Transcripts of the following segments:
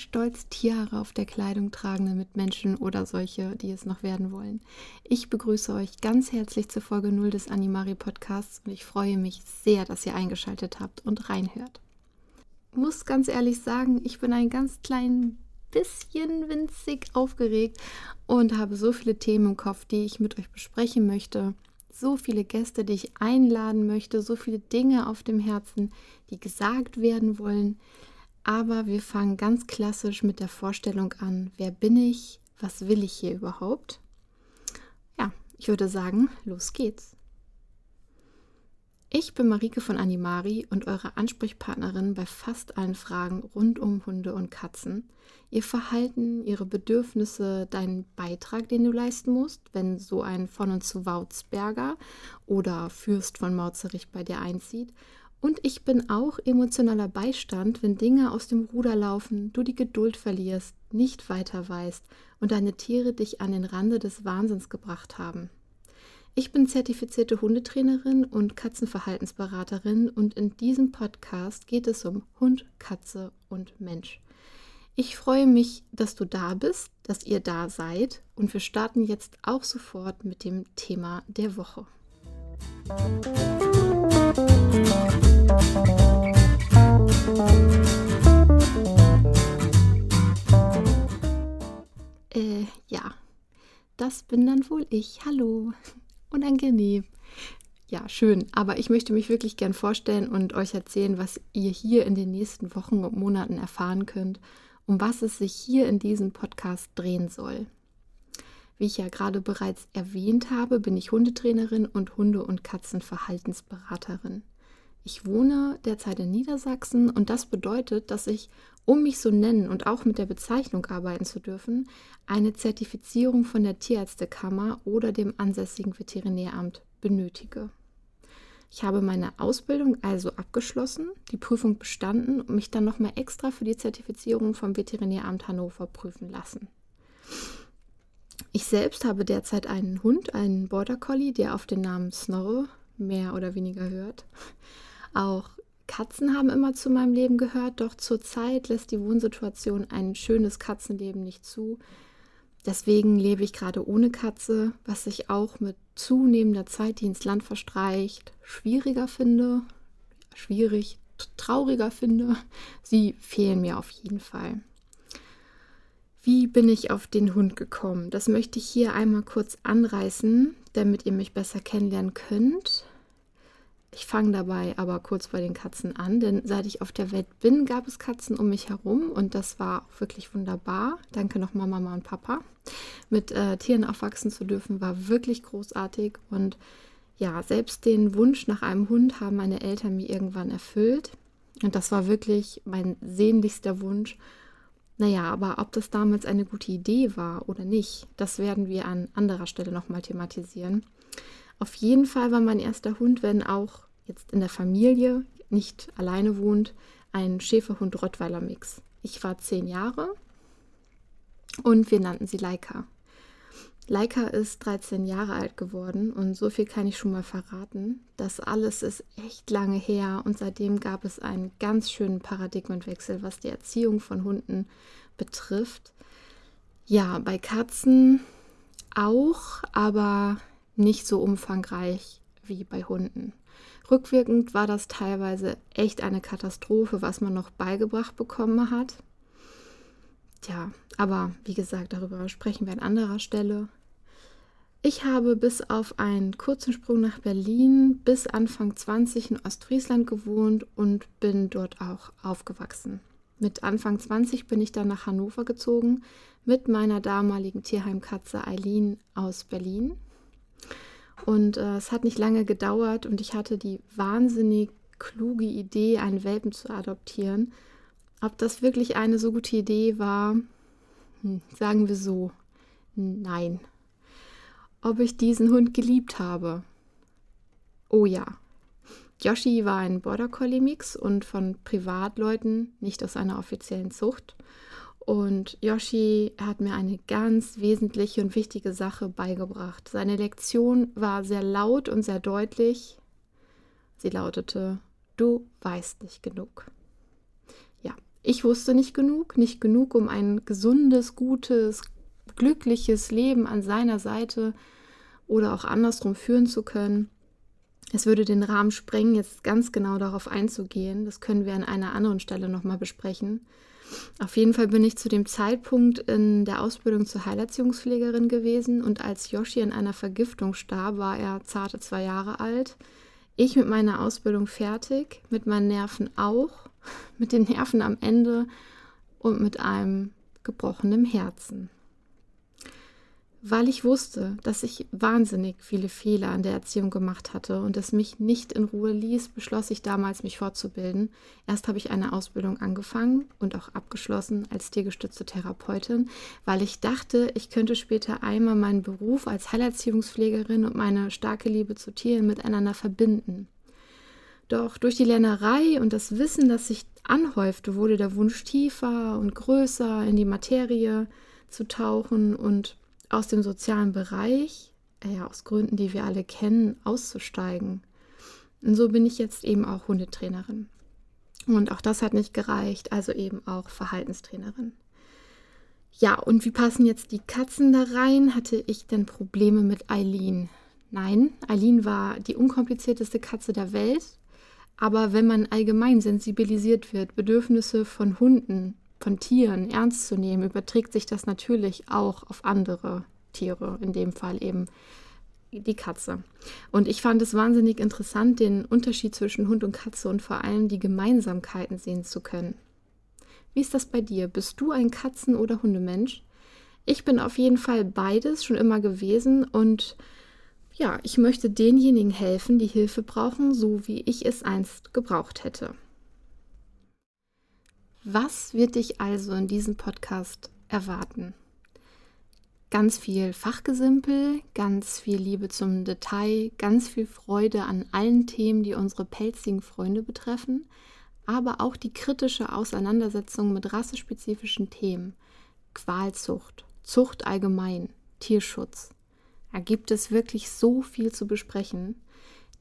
stolz Tiere auf der Kleidung tragende Mitmenschen oder solche, die es noch werden wollen. Ich begrüße euch ganz herzlich zur Folge 0 des Animari Podcasts und ich freue mich sehr, dass ihr eingeschaltet habt und reinhört. Muss ganz ehrlich sagen, ich bin ein ganz klein bisschen winzig aufgeregt und habe so viele Themen im Kopf, die ich mit euch besprechen möchte. So viele Gäste, die ich einladen möchte, so viele Dinge auf dem Herzen, die gesagt werden wollen. Aber wir fangen ganz klassisch mit der Vorstellung an. Wer bin ich? Was will ich hier überhaupt? Ja, ich würde sagen, los geht's. Ich bin Marike von Animari und eure Ansprechpartnerin bei fast allen Fragen rund um Hunde und Katzen. Ihr Verhalten, ihre Bedürfnisse, deinen Beitrag, den du leisten musst, wenn so ein von und zu Wautzberger oder Fürst von Mauzerich bei dir einzieht. Und ich bin auch emotionaler Beistand, wenn Dinge aus dem Ruder laufen, du die Geduld verlierst, nicht weiter weißt und deine Tiere dich an den Rande des Wahnsinns gebracht haben. Ich bin zertifizierte Hundetrainerin und Katzenverhaltensberaterin und in diesem Podcast geht es um Hund, Katze und Mensch. Ich freue mich, dass du da bist, dass ihr da seid und wir starten jetzt auch sofort mit dem Thema der Woche. Äh, ja, das bin dann wohl ich. Hallo unangenehm. Ja, schön. Aber ich möchte mich wirklich gern vorstellen und euch erzählen, was ihr hier in den nächsten Wochen und Monaten erfahren könnt, um was es sich hier in diesem Podcast drehen soll. Wie ich ja gerade bereits erwähnt habe, bin ich Hundetrainerin und Hunde- und Katzenverhaltensberaterin. Ich wohne derzeit in Niedersachsen und das bedeutet, dass ich, um mich so nennen und auch mit der Bezeichnung arbeiten zu dürfen, eine Zertifizierung von der Tierärztekammer oder dem ansässigen Veterinäramt benötige. Ich habe meine Ausbildung also abgeschlossen, die Prüfung bestanden und mich dann nochmal extra für die Zertifizierung vom Veterinäramt Hannover prüfen lassen. Ich selbst habe derzeit einen Hund, einen Border Collie, der auf den Namen Snorre mehr oder weniger hört. Auch Katzen haben immer zu meinem Leben gehört, doch zurzeit lässt die Wohnsituation ein schönes Katzenleben nicht zu. Deswegen lebe ich gerade ohne Katze, was ich auch mit zunehmender Zeit, die ins Land verstreicht, schwieriger finde. Schwierig, trauriger finde. Sie fehlen mir auf jeden Fall. Wie bin ich auf den Hund gekommen? Das möchte ich hier einmal kurz anreißen, damit ihr mich besser kennenlernen könnt. Ich fange dabei aber kurz bei den Katzen an, denn seit ich auf der Welt bin, gab es Katzen um mich herum und das war wirklich wunderbar. Danke nochmal Mama und Papa. Mit äh, Tieren aufwachsen zu dürfen, war wirklich großartig und ja, selbst den Wunsch nach einem Hund haben meine Eltern mir irgendwann erfüllt und das war wirklich mein sehnlichster Wunsch. Naja, aber ob das damals eine gute Idee war oder nicht, das werden wir an anderer Stelle nochmal thematisieren. Auf jeden Fall war mein erster Hund, wenn auch jetzt in der Familie nicht alleine wohnt, ein Schäferhund-Rottweiler-Mix. Ich war zehn Jahre und wir nannten sie Laika. Laika ist 13 Jahre alt geworden und so viel kann ich schon mal verraten. Das alles ist echt lange her und seitdem gab es einen ganz schönen Paradigmenwechsel, was die Erziehung von Hunden betrifft. Ja, bei Katzen auch, aber nicht so umfangreich wie bei Hunden. Rückwirkend war das teilweise echt eine Katastrophe, was man noch beigebracht bekommen hat. Tja, aber wie gesagt, darüber sprechen wir an anderer Stelle. Ich habe bis auf einen kurzen Sprung nach Berlin bis Anfang 20 in Ostfriesland gewohnt und bin dort auch aufgewachsen. Mit Anfang 20 bin ich dann nach Hannover gezogen mit meiner damaligen Tierheimkatze Eileen aus Berlin. Und äh, es hat nicht lange gedauert und ich hatte die wahnsinnig kluge Idee, einen Welpen zu adoptieren. Ob das wirklich eine so gute Idee war, hm, sagen wir so, nein. Ob ich diesen Hund geliebt habe? Oh ja. Yoshi war ein Border Collie Mix und von Privatleuten, nicht aus einer offiziellen Zucht. Und Yoshi hat mir eine ganz wesentliche und wichtige Sache beigebracht. Seine Lektion war sehr laut und sehr deutlich. Sie lautete, du weißt nicht genug. Ja, Ich wusste nicht genug, nicht genug, um ein gesundes, gutes, glückliches Leben an seiner Seite oder auch andersrum führen zu können. Es würde den Rahmen sprengen, jetzt ganz genau darauf einzugehen. Das können wir an einer anderen Stelle nochmal besprechen. Auf jeden Fall bin ich zu dem Zeitpunkt in der Ausbildung zur Heilerziehungspflegerin gewesen und als Yoshi in einer Vergiftung starb, war er zarte zwei Jahre alt. Ich mit meiner Ausbildung fertig, mit meinen Nerven auch, mit den Nerven am Ende und mit einem gebrochenen Herzen weil ich wusste, dass ich wahnsinnig viele Fehler an der Erziehung gemacht hatte und es mich nicht in Ruhe ließ, beschloss ich damals, mich fortzubilden. Erst habe ich eine Ausbildung angefangen und auch abgeschlossen als tiergestützte Therapeutin, weil ich dachte, ich könnte später einmal meinen Beruf als Heilerziehungspflegerin und meine starke Liebe zu Tieren miteinander verbinden. Doch durch die Lernerei und das Wissen, das sich anhäufte, wurde der Wunsch tiefer und größer in die Materie zu tauchen und aus dem sozialen Bereich, äh, ja, aus Gründen, die wir alle kennen, auszusteigen. Und so bin ich jetzt eben auch Hundetrainerin. Und auch das hat nicht gereicht, also eben auch Verhaltenstrainerin. Ja, und wie passen jetzt die Katzen da rein? Hatte ich denn Probleme mit Eileen? Nein, Eileen war die unkomplizierteste Katze der Welt. Aber wenn man allgemein sensibilisiert wird, Bedürfnisse von Hunden von Tieren ernst zu nehmen, überträgt sich das natürlich auch auf andere Tiere, in dem Fall eben die Katze. Und ich fand es wahnsinnig interessant, den Unterschied zwischen Hund und Katze und vor allem die Gemeinsamkeiten sehen zu können. Wie ist das bei dir? Bist du ein Katzen- oder Hundemensch? Ich bin auf jeden Fall beides schon immer gewesen und ja, ich möchte denjenigen helfen, die Hilfe brauchen, so wie ich es einst gebraucht hätte. Was wird dich also in diesem Podcast erwarten? Ganz viel Fachgesimpel, ganz viel Liebe zum Detail, ganz viel Freude an allen Themen, die unsere pelzigen Freunde betreffen, aber auch die kritische Auseinandersetzung mit rassespezifischen Themen, Qualzucht, Zucht allgemein, Tierschutz. Da gibt es wirklich so viel zu besprechen.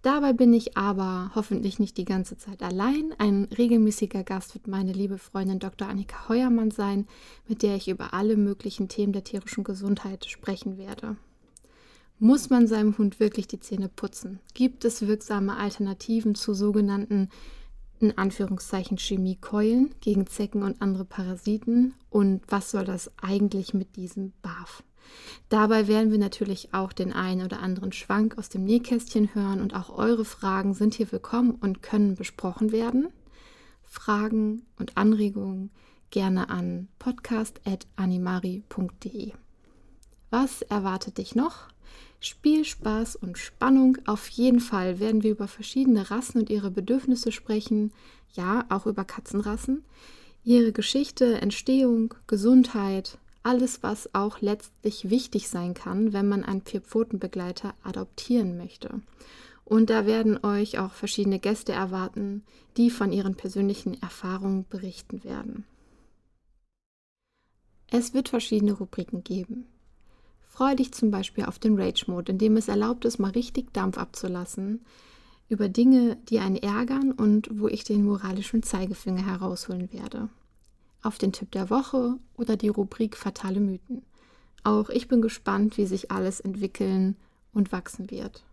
Dabei bin ich aber hoffentlich nicht die ganze Zeit allein. Ein regelmäßiger Gast wird meine liebe Freundin Dr. Annika Heuermann sein, mit der ich über alle möglichen Themen der tierischen Gesundheit sprechen werde. Muss man seinem Hund wirklich die Zähne putzen? Gibt es wirksame Alternativen zu sogenannten in Anführungszeichen Chemiekeulen gegen Zecken und andere Parasiten? Und was soll das eigentlich mit diesem BAF? Dabei werden wir natürlich auch den einen oder anderen Schwank aus dem Nähkästchen hören und auch eure Fragen sind hier willkommen und können besprochen werden. Fragen und Anregungen gerne an podcast.animari.de. Was erwartet dich noch? Spiel, Spaß und Spannung. Auf jeden Fall werden wir über verschiedene Rassen und ihre Bedürfnisse sprechen. Ja, auch über Katzenrassen. Ihre Geschichte, Entstehung, Gesundheit, alles, was auch letztlich wichtig sein kann, wenn man einen Vierpfotenbegleiter adoptieren möchte. Und da werden euch auch verschiedene Gäste erwarten, die von ihren persönlichen Erfahrungen berichten werden. Es wird verschiedene Rubriken geben. Freue dich zum Beispiel auf den Rage-Mode, in dem es erlaubt ist, mal richtig Dampf abzulassen über Dinge, die einen ärgern und wo ich den moralischen Zeigefinger herausholen werde auf den Tipp der Woche oder die Rubrik Fatale Mythen. Auch ich bin gespannt, wie sich alles entwickeln und wachsen wird.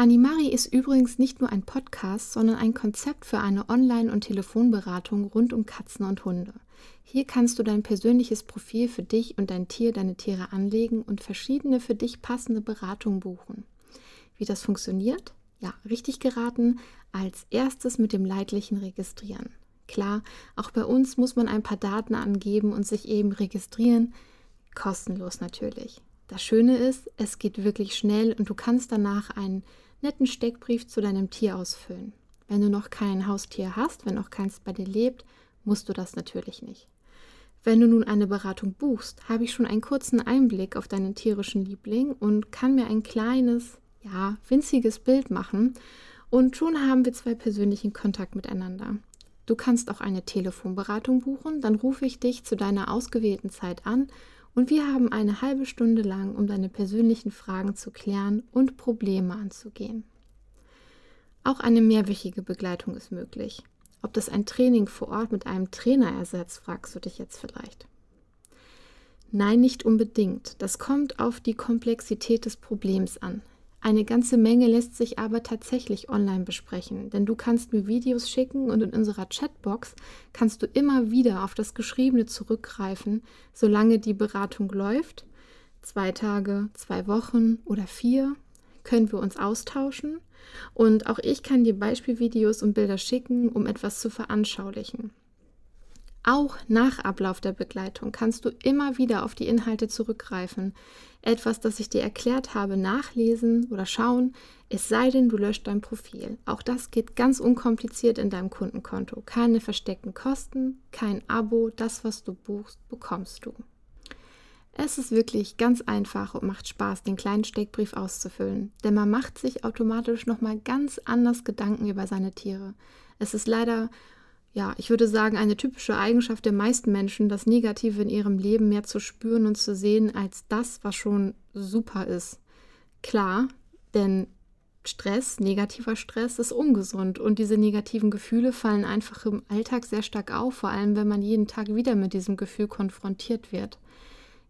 Animari ist übrigens nicht nur ein Podcast, sondern ein Konzept für eine Online- und Telefonberatung rund um Katzen und Hunde. Hier kannst du dein persönliches Profil für dich und dein Tier, deine Tiere anlegen und verschiedene für dich passende Beratungen buchen. Wie das funktioniert? Ja, richtig geraten, als erstes mit dem leidlichen Registrieren. Klar, auch bei uns muss man ein paar Daten angeben und sich eben registrieren, kostenlos natürlich. Das Schöne ist, es geht wirklich schnell und du kannst danach einen netten Steckbrief zu deinem Tier ausfüllen. Wenn du noch kein Haustier hast, wenn auch keins bei dir lebt, musst du das natürlich nicht. Wenn du nun eine Beratung buchst, habe ich schon einen kurzen Einblick auf deinen tierischen Liebling und kann mir ein kleines, ja, winziges Bild machen und schon haben wir zwei persönlichen Kontakt miteinander. Du kannst auch eine Telefonberatung buchen, dann rufe ich dich zu deiner ausgewählten Zeit an und wir haben eine halbe Stunde lang, um deine persönlichen Fragen zu klären und Probleme anzugehen. Auch eine mehrwöchige Begleitung ist möglich. Ob das ein Training vor Ort mit einem Trainer ersetzt, fragst du dich jetzt vielleicht. Nein, nicht unbedingt. Das kommt auf die Komplexität des Problems an. Eine ganze Menge lässt sich aber tatsächlich online besprechen, denn du kannst mir Videos schicken und in unserer Chatbox kannst du immer wieder auf das Geschriebene zurückgreifen, solange die Beratung läuft. Zwei Tage, zwei Wochen oder vier können wir uns austauschen und auch ich kann dir Beispielvideos und Bilder schicken, um etwas zu veranschaulichen. Auch nach Ablauf der Begleitung kannst du immer wieder auf die Inhalte zurückgreifen. Etwas, das ich dir erklärt habe, nachlesen oder schauen, es sei denn, du löscht dein Profil. Auch das geht ganz unkompliziert in deinem Kundenkonto. Keine versteckten Kosten, kein Abo, das, was du buchst, bekommst du. Es ist wirklich ganz einfach und macht Spaß, den kleinen Steckbrief auszufüllen, denn man macht sich automatisch nochmal ganz anders Gedanken über seine Tiere. Es ist leider ja, ich würde sagen, eine typische Eigenschaft der meisten Menschen, das Negative in ihrem Leben mehr zu spüren und zu sehen als das, was schon super ist. Klar, denn Stress, negativer Stress ist ungesund und diese negativen Gefühle fallen einfach im Alltag sehr stark auf, vor allem wenn man jeden Tag wieder mit diesem Gefühl konfrontiert wird.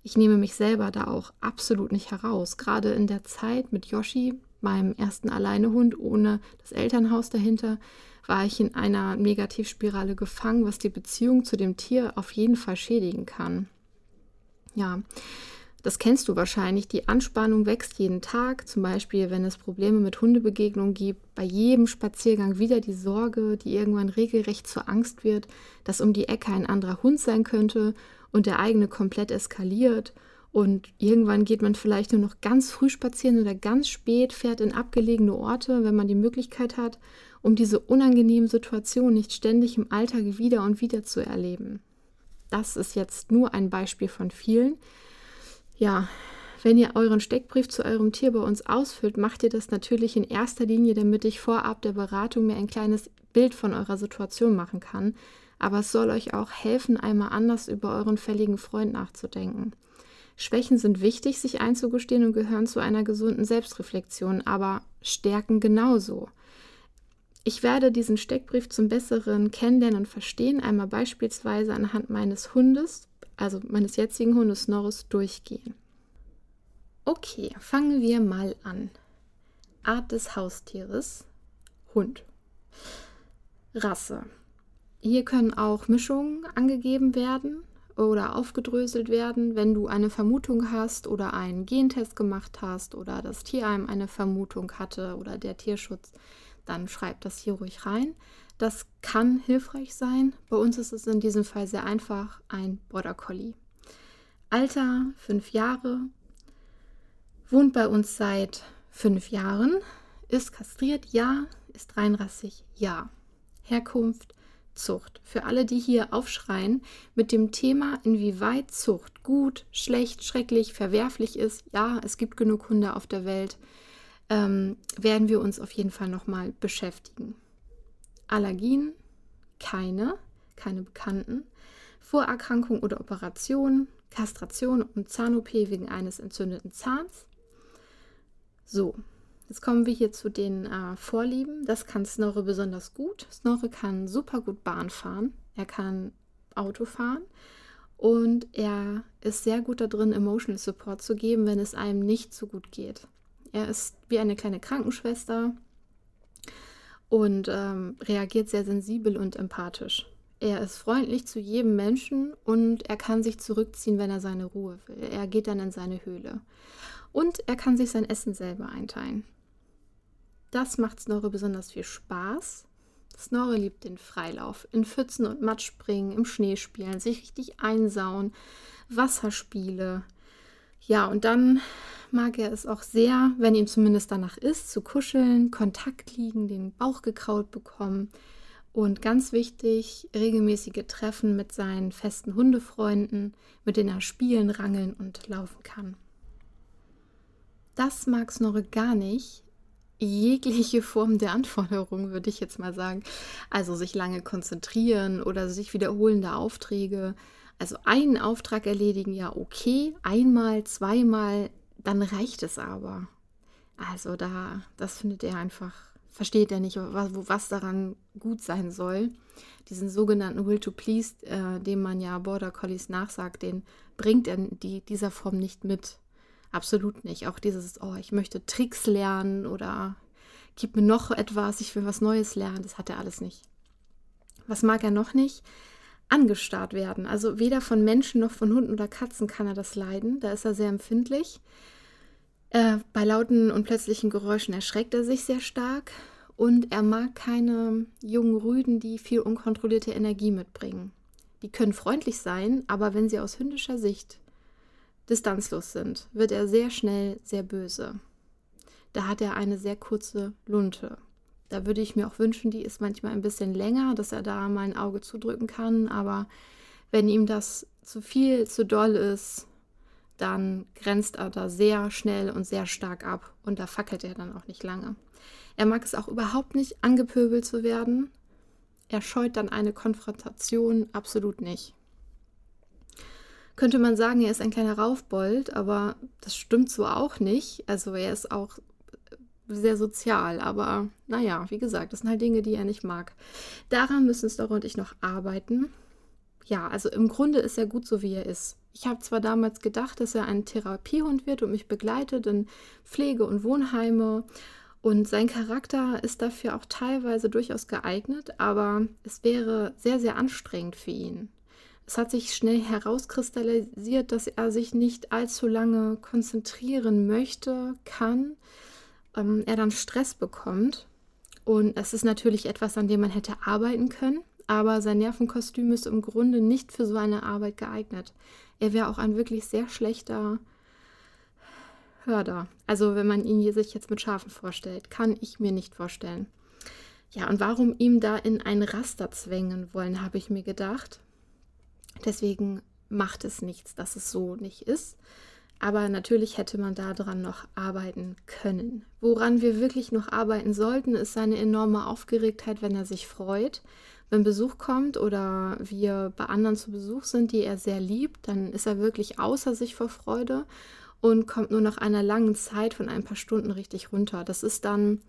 Ich nehme mich selber da auch absolut nicht heraus. Gerade in der Zeit mit Yoshi, meinem ersten Alleinehund ohne das Elternhaus dahinter, war ich in einer Negativspirale gefangen, was die Beziehung zu dem Tier auf jeden Fall schädigen kann. Ja, das kennst du wahrscheinlich. Die Anspannung wächst jeden Tag, zum Beispiel, wenn es Probleme mit Hundebegegnungen gibt. Bei jedem Spaziergang wieder die Sorge, die irgendwann regelrecht zur Angst wird, dass um die Ecke ein anderer Hund sein könnte und der eigene komplett eskaliert. Und irgendwann geht man vielleicht nur noch ganz früh spazieren oder ganz spät, fährt in abgelegene Orte, wenn man die Möglichkeit hat um diese unangenehmen Situationen nicht ständig im Alltag wieder und wieder zu erleben. Das ist jetzt nur ein Beispiel von vielen. Ja, wenn ihr euren Steckbrief zu eurem Tier bei uns ausfüllt, macht ihr das natürlich in erster Linie, damit ich vorab der Beratung mir ein kleines Bild von eurer Situation machen kann. Aber es soll euch auch helfen, einmal anders über euren fälligen Freund nachzudenken. Schwächen sind wichtig, sich einzugestehen und gehören zu einer gesunden Selbstreflexion, aber Stärken genauso. Ich werde diesen Steckbrief zum besseren Kennenlernen und Verstehen einmal beispielsweise anhand meines Hundes, also meines jetzigen Hundes Norris, durchgehen. Okay, fangen wir mal an. Art des Haustieres, Hund. Rasse. Hier können auch Mischungen angegeben werden oder aufgedröselt werden, wenn du eine Vermutung hast oder einen Gentest gemacht hast oder das Tierheim eine Vermutung hatte oder der Tierschutz dann schreibt das hier ruhig rein. Das kann hilfreich sein. Bei uns ist es in diesem Fall sehr einfach ein Border Collie. Alter fünf Jahre, wohnt bei uns seit fünf Jahren, ist kastriert, ja, ist reinrassig, ja. Herkunft, Zucht. Für alle, die hier aufschreien mit dem Thema, inwieweit Zucht gut, schlecht, schrecklich, verwerflich ist, ja, es gibt genug Hunde auf der Welt ähm, werden wir uns auf jeden Fall nochmal beschäftigen. Allergien, keine, keine bekannten. Vorerkrankung oder Operation, Kastration und Zahn-OP wegen eines entzündeten Zahns. So, jetzt kommen wir hier zu den äh, Vorlieben. Das kann Snorre besonders gut. Snorre kann super gut Bahn fahren. Er kann Auto fahren. Und er ist sehr gut darin, Emotional Support zu geben, wenn es einem nicht so gut geht. Er ist wie eine kleine Krankenschwester und ähm, reagiert sehr sensibel und empathisch. Er ist freundlich zu jedem Menschen und er kann sich zurückziehen, wenn er seine Ruhe will. Er geht dann in seine Höhle. Und er kann sich sein Essen selber einteilen. Das macht Snorre besonders viel Spaß. Snorre liebt den Freilauf, in Pfützen und Matsch springen, im Schnee spielen, sich richtig einsauen, Wasserspiele. Ja, und dann mag er es auch sehr, wenn ihm zumindest danach ist, zu kuscheln, Kontakt liegen, den Bauch gekraut bekommen und ganz wichtig, regelmäßige Treffen mit seinen festen Hundefreunden, mit denen er spielen, rangeln und laufen kann. Das mag Snorre gar nicht. Jegliche Form der Anforderung, würde ich jetzt mal sagen. Also sich lange konzentrieren oder sich wiederholende Aufträge Also einen Auftrag erledigen, ja okay, einmal, zweimal, dann reicht es aber. Also da, das findet er einfach, versteht er nicht, was, was daran gut sein soll. Diesen sogenannten Will to Please, äh, dem man ja Border Collies nachsagt, den bringt er die, dieser Form nicht mit. Absolut nicht. Auch dieses, oh, ich möchte Tricks lernen oder gib mir noch etwas, ich will was Neues lernen, das hat er alles nicht. Was mag er noch nicht? Angestarrt werden. Also weder von Menschen noch von Hunden oder Katzen kann er das leiden. Da ist er sehr empfindlich. Äh, bei lauten und plötzlichen Geräuschen erschreckt er sich sehr stark. Und er mag keine jungen Rüden, die viel unkontrollierte Energie mitbringen. Die können freundlich sein, aber wenn sie aus hündischer Sicht distanzlos sind, wird er sehr schnell sehr böse. Da hat er eine sehr kurze Lunte. Da würde ich mir auch wünschen, die ist manchmal ein bisschen länger, dass er da mal ein Auge zudrücken kann. Aber wenn ihm das zu viel, zu doll ist, dann grenzt er da sehr schnell und sehr stark ab. Und da fackelt er dann auch nicht lange. Er mag es auch überhaupt nicht, angepöbelt zu werden. Er scheut dann eine Konfrontation absolut nicht könnte man sagen, er ist ein kleiner Raufbold, aber das stimmt so auch nicht. Also er ist auch sehr sozial, aber naja, wie gesagt, das sind halt Dinge, die er nicht mag. Daran müssen Stora und ich noch arbeiten. Ja, also im Grunde ist er gut so, wie er ist. Ich habe zwar damals gedacht, dass er ein Therapiehund wird und mich begleitet in Pflege- und Wohnheime und sein Charakter ist dafür auch teilweise durchaus geeignet, aber es wäre sehr, sehr anstrengend für ihn. Es hat sich schnell herauskristallisiert, dass er sich nicht allzu lange konzentrieren möchte, kann, ähm, er dann Stress bekommt. Und es ist natürlich etwas, an dem man hätte arbeiten können, aber sein Nervenkostüm ist im Grunde nicht für so eine Arbeit geeignet. Er wäre auch ein wirklich sehr schlechter Hörder. Also wenn man ihn sich jetzt mit Schafen vorstellt, kann ich mir nicht vorstellen. Ja, und warum ihm da in ein Raster zwängen wollen, habe ich mir gedacht. Deswegen macht es nichts, dass es so nicht ist. Aber natürlich hätte man daran noch arbeiten können. Woran wir wirklich noch arbeiten sollten, ist seine enorme Aufgeregtheit, wenn er sich freut. Wenn Besuch kommt oder wir bei anderen zu Besuch sind, die er sehr liebt, dann ist er wirklich außer sich vor Freude und kommt nur nach einer langen Zeit von ein paar Stunden richtig runter. Das ist dann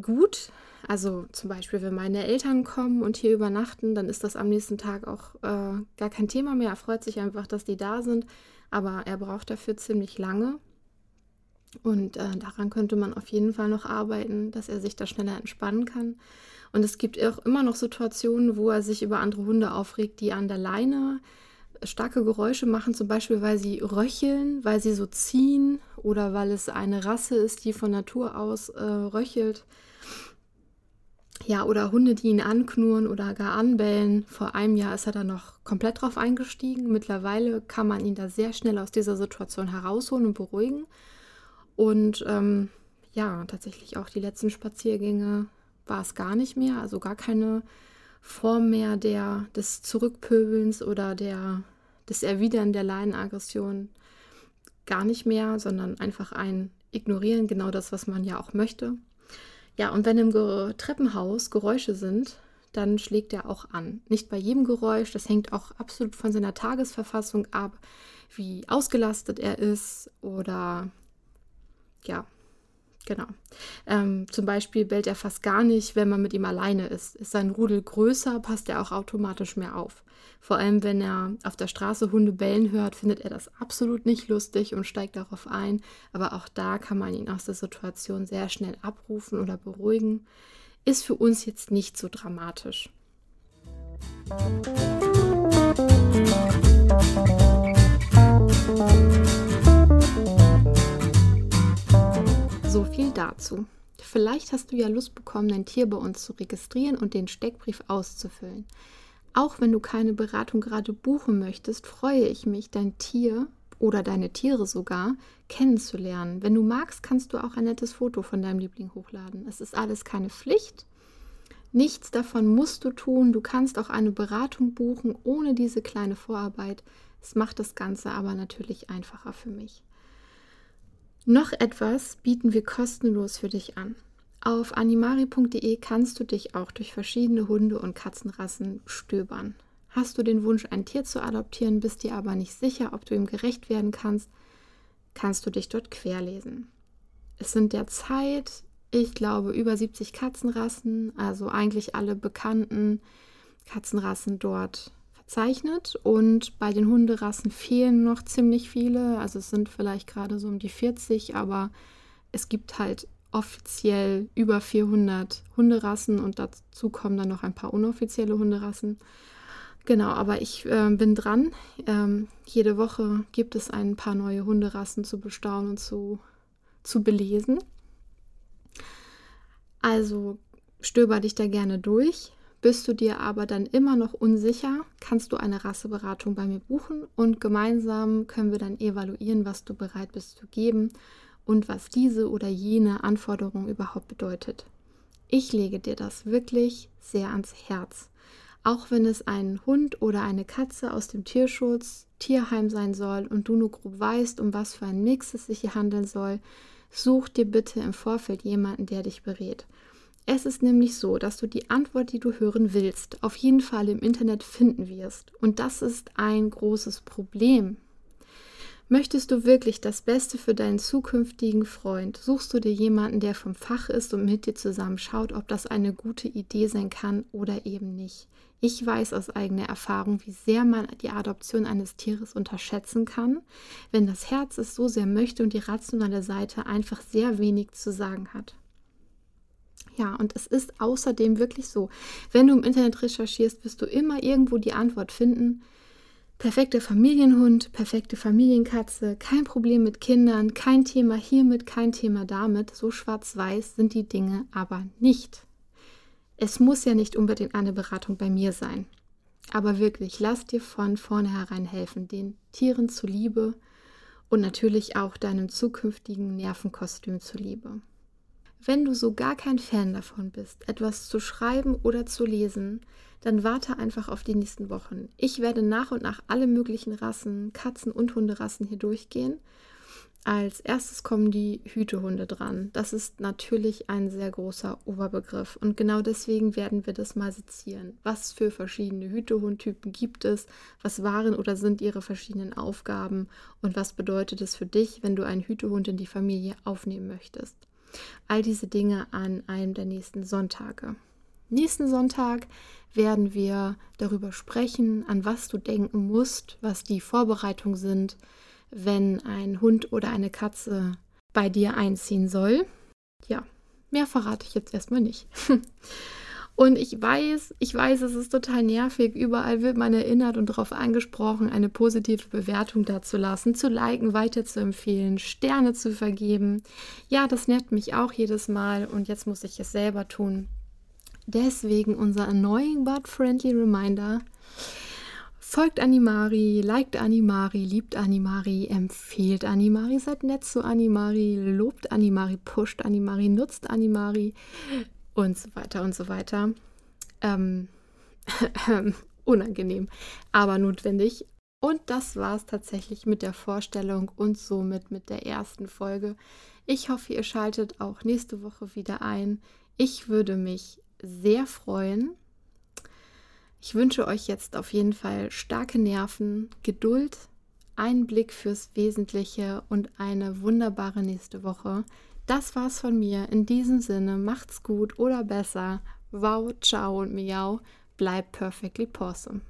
gut, also zum Beispiel, wenn meine Eltern kommen und hier übernachten, dann ist das am nächsten Tag auch äh, gar kein Thema mehr. Er freut sich einfach, dass die da sind, aber er braucht dafür ziemlich lange. Und äh, daran könnte man auf jeden Fall noch arbeiten, dass er sich da schneller entspannen kann. Und es gibt auch immer noch Situationen, wo er sich über andere Hunde aufregt, die an der Leine starke Geräusche machen, zum Beispiel weil sie röcheln, weil sie so ziehen oder weil es eine Rasse ist, die von Natur aus äh, röchelt. Ja, oder Hunde, die ihn anknurren oder gar anbellen. Vor einem Jahr ist er da noch komplett drauf eingestiegen. Mittlerweile kann man ihn da sehr schnell aus dieser Situation herausholen und beruhigen. Und ähm, ja, tatsächlich auch die letzten Spaziergänge war es gar nicht mehr. Also gar keine Form mehr der, des Zurückpöbelns oder der, des Erwidern der Leinenaggression. Gar nicht mehr, sondern einfach ein Ignorieren, genau das, was man ja auch möchte. Ja, und wenn im Ge Treppenhaus Geräusche sind, dann schlägt er auch an. Nicht bei jedem Geräusch, das hängt auch absolut von seiner Tagesverfassung ab, wie ausgelastet er ist oder ja, genau. Ähm, zum Beispiel bellt er fast gar nicht, wenn man mit ihm alleine ist. Ist sein Rudel größer, passt er auch automatisch mehr auf. Vor allem, wenn er auf der Straße Hunde bellen hört, findet er das absolut nicht lustig und steigt darauf ein. Aber auch da kann man ihn aus der Situation sehr schnell abrufen oder beruhigen. Ist für uns jetzt nicht so dramatisch. So viel dazu. Vielleicht hast du ja Lust bekommen, dein Tier bei uns zu registrieren und den Steckbrief auszufüllen. Auch wenn du keine Beratung gerade buchen möchtest, freue ich mich, dein Tier oder deine Tiere sogar kennenzulernen. Wenn du magst, kannst du auch ein nettes Foto von deinem Liebling hochladen. Es ist alles keine Pflicht. Nichts davon musst du tun. Du kannst auch eine Beratung buchen ohne diese kleine Vorarbeit. Es macht das Ganze aber natürlich einfacher für mich. Noch etwas bieten wir kostenlos für dich an. Auf animari.de kannst du dich auch durch verschiedene Hunde- und Katzenrassen stöbern. Hast du den Wunsch, ein Tier zu adoptieren, bist dir aber nicht sicher, ob du ihm gerecht werden kannst, kannst du dich dort querlesen. Es sind derzeit, ich glaube, über 70 Katzenrassen, also eigentlich alle bekannten Katzenrassen dort verzeichnet. Und bei den Hunderassen fehlen noch ziemlich viele. Also es sind vielleicht gerade so um die 40, aber es gibt halt offiziell über 400 Hunderassen und dazu kommen dann noch ein paar unoffizielle Hunderassen. Genau, aber ich äh, bin dran. Ähm, jede Woche gibt es ein paar neue Hunderassen zu bestaunen und zu, zu belesen. Also stöber dich da gerne durch. Bist du dir aber dann immer noch unsicher, kannst du eine Rasseberatung bei mir buchen und gemeinsam können wir dann evaluieren, was du bereit bist zu geben und was diese oder jene Anforderung überhaupt bedeutet. Ich lege dir das wirklich sehr ans Herz. Auch wenn es ein Hund oder eine Katze aus dem Tierschutz, Tierheim sein soll und du nur grob weißt, um was für ein Mix es sich hier handeln soll, such dir bitte im Vorfeld jemanden, der dich berät. Es ist nämlich so, dass du die Antwort, die du hören willst, auf jeden Fall im Internet finden wirst. Und das ist ein großes Problem. Möchtest du wirklich das Beste für deinen zukünftigen Freund? Suchst du dir jemanden, der vom Fach ist und mit dir zusammen schaut, ob das eine gute Idee sein kann oder eben nicht. Ich weiß aus eigener Erfahrung, wie sehr man die Adoption eines Tieres unterschätzen kann, wenn das Herz es so sehr möchte und die rationale Seite einfach sehr wenig zu sagen hat. Ja, und es ist außerdem wirklich so, wenn du im Internet recherchierst, wirst du immer irgendwo die Antwort finden. Perfekter Familienhund, perfekte Familienkatze, kein Problem mit Kindern, kein Thema hiermit, kein Thema damit. So schwarz-weiß sind die Dinge aber nicht. Es muss ja nicht unbedingt eine Beratung bei mir sein. Aber wirklich, lass dir von vornherein helfen, den Tieren zuliebe und natürlich auch deinem zukünftigen Nervenkostüm zuliebe. Wenn du so gar kein Fan davon bist, etwas zu schreiben oder zu lesen, dann warte einfach auf die nächsten Wochen. Ich werde nach und nach alle möglichen Rassen, Katzen- und Hunderassen hier durchgehen. Als erstes kommen die Hütehunde dran. Das ist natürlich ein sehr großer Oberbegriff und genau deswegen werden wir das mal sezieren. Was für verschiedene Hütehundtypen gibt es? Was waren oder sind ihre verschiedenen Aufgaben? Und was bedeutet es für dich, wenn du einen Hütehund in die Familie aufnehmen möchtest? All diese Dinge an einem der nächsten Sonntage. Nächsten Sonntag werden wir darüber sprechen, an was du denken musst, was die Vorbereitungen sind, wenn ein Hund oder eine Katze bei dir einziehen soll. Ja, mehr verrate ich jetzt erstmal nicht. Und ich weiß, ich weiß, es ist total nervig. Überall wird man erinnert und darauf angesprochen, eine positive Bewertung dazulassen, zu liken, weiterzuempfehlen, Sterne zu vergeben. Ja, das nervt mich auch jedes Mal und jetzt muss ich es selber tun. Deswegen unser annoying but friendly reminder. Folgt Animari, liked Animari, liebt Animari, empfiehlt Animari, seid nett zu Animari, lobt Animari, pusht Animari, nutzt Animari und so weiter und so weiter. Ähm, unangenehm, aber notwendig. Und das war es tatsächlich mit der Vorstellung und somit mit der ersten Folge. Ich hoffe, ihr schaltet auch nächste Woche wieder ein. Ich würde mich sehr freuen. Ich wünsche euch jetzt auf jeden Fall starke Nerven, Geduld, einen Blick fürs Wesentliche und eine wunderbare nächste Woche. Das war's von mir. In diesem Sinne, macht's gut oder besser. Wow, ciao und miau. Bleibt perfectly possum.